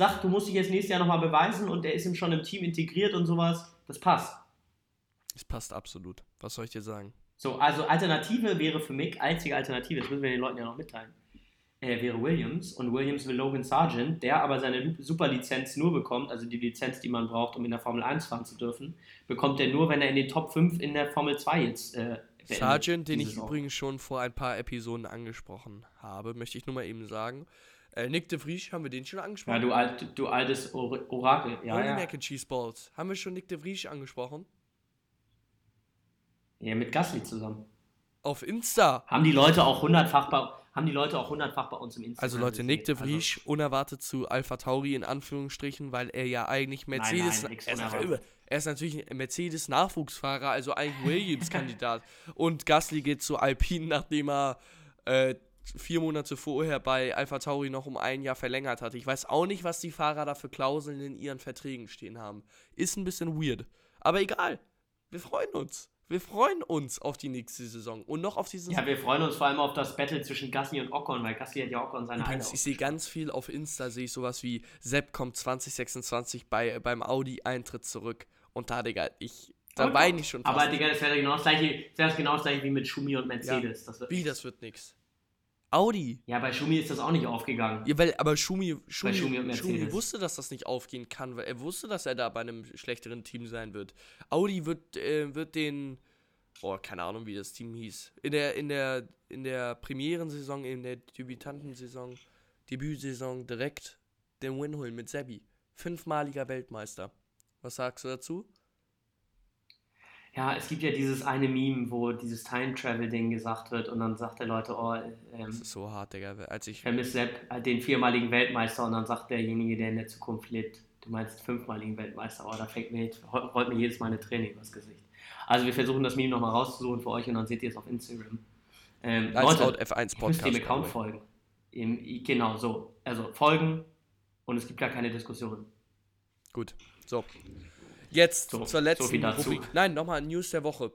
Sag, du musst dich jetzt nächstes Jahr nochmal beweisen und er ist ihm schon im Team integriert und sowas, das passt. Es passt absolut. Was soll ich dir sagen? So, also Alternative wäre für mich, einzige Alternative, das müssen wir den Leuten ja noch mitteilen, äh, wäre Williams. Und Williams will Logan Sargent, der aber seine Superlizenz nur bekommt, also die Lizenz, die man braucht, um in der Formel 1 fahren zu dürfen, bekommt er nur, wenn er in den Top 5 in der Formel 2 jetzt äh, Sargent, den ich übrigens schon vor ein paar Episoden angesprochen habe, möchte ich nur mal eben sagen. Äh, Nick de Vries, haben wir den schon Ja, angesprochen? du, alt, du altes Or Orakel. Ja, Only ja. Mac and Cheese Balls. Haben wir schon Nick de Vries angesprochen? ja, mit Gasly zusammen. Auf Insta. Haben die Leute auch hundertfach bei, haben die Leute auch hundertfach bei uns im Instagram Also Leute, Nick de. Vries unerwartet zu Alpha Tauri in Anführungsstrichen, weil er ja eigentlich Mercedes, nein, nix er, ist er ist natürlich ein Mercedes Nachwuchsfahrer, also eigentlich Williams Kandidat und Gasly geht zu Alpine, nachdem er äh, vier Monate vorher bei Alpha Tauri noch um ein Jahr verlängert hat. Ich weiß auch nicht, was die Fahrer da für Klauseln in ihren Verträgen stehen haben. Ist ein bisschen weird, aber egal. Wir freuen uns. Wir freuen uns auf die nächste Saison und noch auf diesen Ja, wir freuen uns vor allem auf das Battle zwischen Gasly und Ocon, weil Gasly hat ja Ocon seine Übrigens, ich sehe ganz viel auf Insta, sehe ich sowas wie Sepp kommt 2026 bei, beim Audi-Eintritt zurück. Und da, Digga, ich, da weine ich schon fast. Aber Digga, das wäre genau das gleiche, das wäre genau das gleiche wie mit Schumi und Mercedes. Das wird, wie, das wird nix. Audi. ja, bei Schumi ist das auch nicht aufgegangen. Ja, weil, aber Schumi, Schumi, Schumi Schumi wusste, dass das nicht aufgehen kann, weil er wusste, dass er da bei einem schlechteren Team sein wird. Audi wird, äh, wird den, oh, keine Ahnung, wie das Team hieß, in der, in der, in der Premierensaison, in der Debütantensaison, Debütsaison direkt den Win holen mit Sebi. Fünfmaliger Weltmeister. Was sagst du dazu? Ja, es gibt ja dieses eine Meme, wo dieses Time-Travel-Ding gesagt wird und dann sagt der Leute, oh, Das ähm, ist so hart, Digga. Als ich. vermisst Sepp äh, den viermaligen Weltmeister und dann sagt derjenige, der in der Zukunft lebt, du meinst fünfmaligen Weltmeister, oh, da fängt mir, rollt mir jedes Mal eine Träne übers Gesicht. Also wir versuchen das Meme nochmal rauszusuchen für euch und dann seht ihr es auf Instagram. Ähm, Leute, Out F1 ihr müsst Podcast. dem Account folgen. Im, genau, so. Also folgen und es gibt gar keine Diskussion. Gut. So. Jetzt So, zur letzten so viel dazu. Rubrik. Nein, nochmal News der Woche.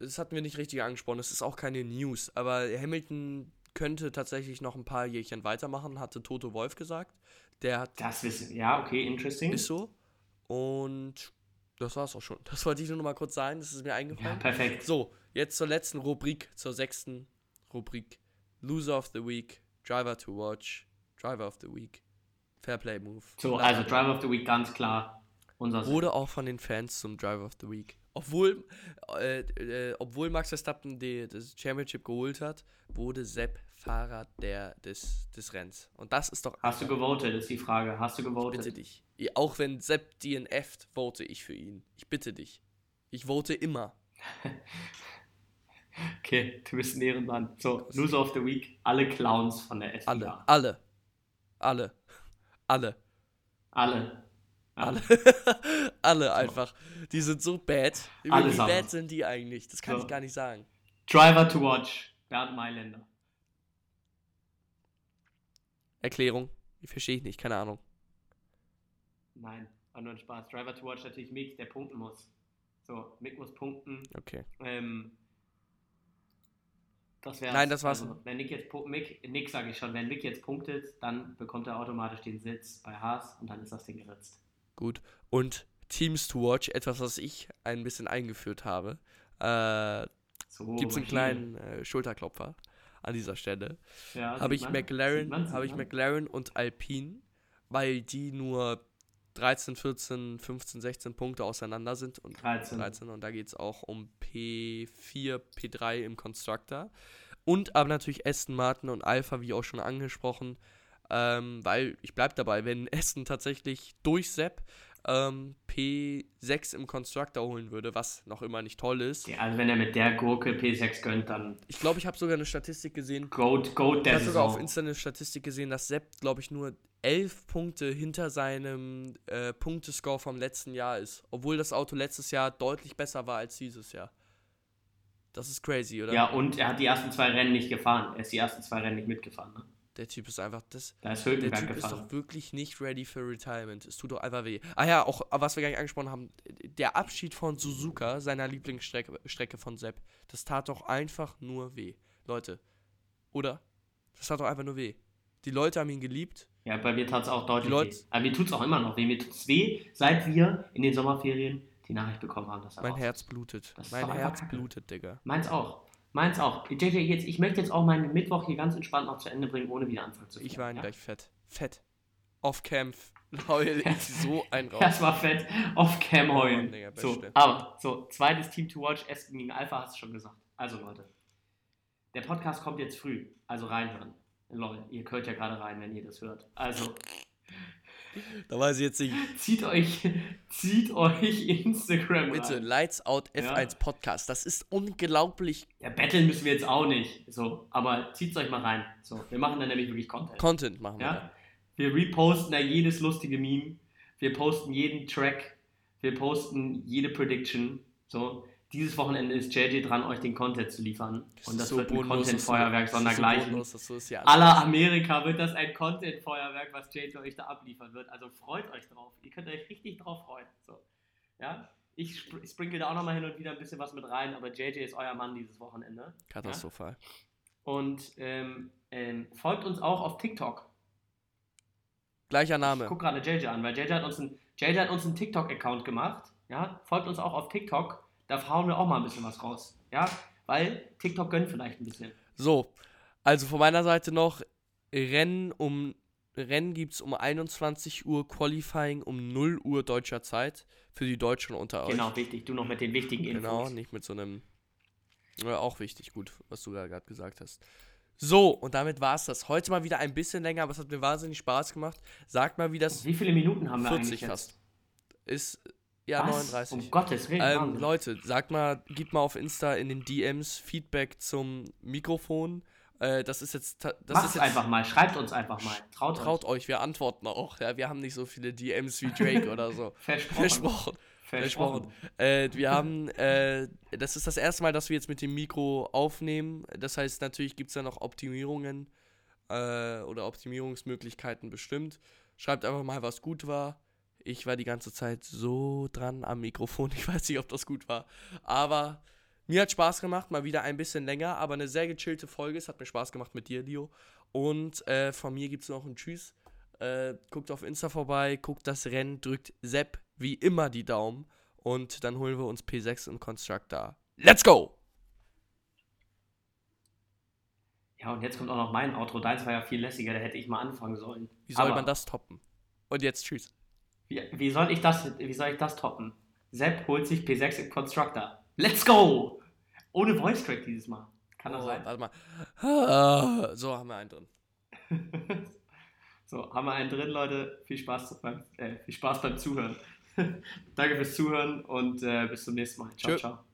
Das hatten wir nicht richtig angesprochen. Das ist auch keine News. Aber Hamilton könnte tatsächlich noch ein paar Jährchen weitermachen, hatte Toto Wolf gesagt. Der hat Das wissen Ja, okay, interesting. ist so. Und das war's auch schon. Das wollte ich nur noch mal kurz sagen. Das ist mir ja, eingefallen. perfekt. So, jetzt zur letzten Rubrik, zur sechsten Rubrik. Loser of the Week, Driver to Watch, Driver of the Week, Fairplay Move. So, also. Driver of the Week ganz klar. Unser Wurde auch von den Fans zum Driver of the Week. Obwohl, äh, äh, obwohl Max Verstappen die, das Championship geholt hat, wurde Sepp Fahrer der, des, des Renns. Und das ist doch. Hast du gewotet, ist die Frage. Hast du gewotet? Bitte dich. Auch wenn Sepp DNF, vote ich für ihn. Ich bitte dich. Ich vote immer. Okay, du bist ein Ehrenmann. So, Loser of the Week, alle Clowns von der FIA. Alle. Alle. Alle. Alle. Alle. Alle. Alle einfach. Die sind so bad. Wie Allesamt. bad sind die eigentlich? Das kann So. ich gar nicht sagen. Driver to watch, Bernd Mailänder. Erklärung. Ich verstehe ich nicht, keine Ahnung. Nein, war nur ein Spaß. Driver to watch natürlich Mick, der punkten muss. So, Mick muss punkten. Okay. Ähm, das wär's. Nein, das war's. Also, wenn Nick jetzt Mick, Nick sage ich schon, wenn Mick jetzt punktet, dann bekommt er automatisch den Sitz bei Haas und dann ist das Ding geritzt. Gut. Und Teams to Watch, etwas, was ich ein bisschen eingeführt habe. Äh, So, Gibt es einen kleinen äh, Schulterklopfer an dieser Stelle. Ja, Habe ich man, McLaren, man, habe ich man. McLaren und Alpine, weil die nur 13, 14, 15, 16 Punkte auseinander sind und 13. 13 und da geht es auch um P4, P3 im Constructor. Und aber natürlich Aston Martin und Alpha, wie auch schon angesprochen, ähm, weil ich bleibe dabei, wenn Aston tatsächlich durch Sepp ähm, P6 im Constructor holen würde, was noch immer nicht toll ist. Ja, also wenn er mit der Gurke P6 gönnt, dann Ich glaube, ich habe sogar eine Statistik gesehen, Goat, Goat ich der habe sogar auf. Insta eine Statistik gesehen, dass Sepp, glaube ich, nur 11 Punkte hinter seinem äh, Punktescore vom letzten Jahr ist. Obwohl das Auto letztes Jahr deutlich besser war als dieses Jahr. Das ist crazy, oder? Ja, und er hat die ersten zwei Rennen nicht gefahren. Er ist die ersten zwei Rennen nicht mitgefahren. Ne? Der Typ ist einfach das. Da ist Der Typ ist doch wirklich nicht ready für Retirement. Es tut doch einfach weh. Ah ja, auch was wir gar nicht angesprochen haben, der Abschied von Suzuka, seiner Lieblingsstrecke Strecke von Sepp, das tat doch einfach nur weh. Leute, oder? Das tat doch einfach nur weh. Die Leute haben ihn geliebt. Ja, bei mir tat es auch deutlich Leute- weh. Aber mir tut es auch immer noch weh. Mir tut es weh, seit wir in den Sommerferien die Nachricht bekommen haben, dass er Mein Herz blutet. Mein Herz blutet, Digga. Meins auch. Meins auch. JJ, jetzt, ich möchte jetzt auch meinen Mittwoch hier ganz entspannt noch zu Ende bringen, ohne wieder anfangen zu Ich feiern, war ja? gleich fett. Fett. Off Kampf. Heul ich so ein raus. Das war fett. Auf Cam heulen. Mann, so, aber, so, zweites Team to watch, Aston gegen Alpha, hast du schon gesagt. Also, Leute. Der Podcast kommt jetzt früh. Also reinhören. Leute, ihr hört ja gerade rein, wenn ihr das hört. Also, Da weiß ich jetzt nicht. zieht euch, zieht euch Instagram Bitte, rein. Lights Out Ja. F1 Podcast. Das ist unglaublich Ja, betteln müssen wir jetzt auch nicht. So, aber zieht's euch mal rein. So, wir machen dann nämlich wirklich Content. Content machen wir. da. Ja? Wir reposten da jedes lustige Meme. Wir posten jeden Track. Wir posten jede Prediction. So, dieses Wochenende ist JJ dran, euch den Content zu liefern. Das Und das so wird ein Content-Feuerwerk so sondergleichen. das hier Aller. Amerika wird das ein Content-Feuerwerk, was JJ euch da abliefern wird. Also freut euch drauf. Ihr könnt euch richtig drauf freuen. So. Ja? Ich spr sprinkle da auch nochmal hin und wieder ein bisschen was mit rein, aber JJ ist euer Mann dieses Wochenende. Katastrophal. Und ähm, ähm, folgt uns auch auf TikTok. Gleicher Ich Name. guck gerade JJ an, weil JJ hat uns einen, JJ hat uns einen TikTok-Account gemacht. Ja, folgt uns auch auf TikTok. Da hauen wir auch mal ein bisschen was raus. Ja, weil TikTok gönnt vielleicht ein bisschen. So, also von meiner Seite noch Rennen um Rennen gibt es um 21 Uhr, Qualifying um 0 Uhr deutscher Zeit für die Deutschen unter euch. Genau, wichtig. Du noch mit den wichtigen Infos. Genau, nicht mit so einem. Ja, auch wichtig, gut, was du gerade gesagt hast. So, und damit war es das. Heute mal wieder ein bisschen länger, aber es hat mir wahnsinnig Spaß gemacht. Sag mal, wie das Wie viele Minuten haben wir 40 eigentlich fast. jetzt? ist. Ja, Was? 39. Um Gottes Willen. Ähm. Leute, sagt mal, gebt mal auf Insta in den DMs Feedback zum Mikrofon. Äh, das ist jetzt. Das Macht's ist jetzt, einfach mal, schreibt uns einfach mal. Traut, Traut euch. euch, wir antworten auch. Ja, wir haben nicht so viele DMs wie Drake oder so. Versprochen. Versprochen. Versprochen. Äh, wir haben, äh, das ist das erste Mal, dass wir jetzt mit dem Mikro aufnehmen. Das heißt, natürlich gibt es da noch Optimierungen äh, oder Optimierungsmöglichkeiten bestimmt. Schreibt einfach mal, was gut war. Ich war die ganze Zeit so dran am Mikrofon. Ich weiß nicht, ob das gut war. Aber mir hat Spaß gemacht. Mal wieder ein bisschen länger, aber eine sehr gechillte Folge. Es hat mir Spaß gemacht mit dir, Leo. Und äh, von mir gibt es noch ein Tschüss. Äh, guckt auf Insta vorbei, guckt das Rennen, drückt Sepp wie immer die Daumen und dann holen wir uns P6 und Constructor. Let's go! Ja, und jetzt kommt auch noch mein Outro. Deins war ja viel lässiger, da hätte ich mal anfangen sollen. Wie soll Aber man das toppen? Und jetzt tschüss. Wie, wie, soll ich das, wie soll ich das toppen? Sepp holt sich P6 im Constructor. Let's go! Ohne Voice Track dieses Mal. Kann das Oh, sein? warte mal. So haben wir einen drin. So, haben wir einen drin, Leute. Viel Spaß beim, äh, viel Spaß beim Zuhören. Danke fürs Zuhören und äh, bis zum nächsten Mal. Ciao, Tschö. ciao.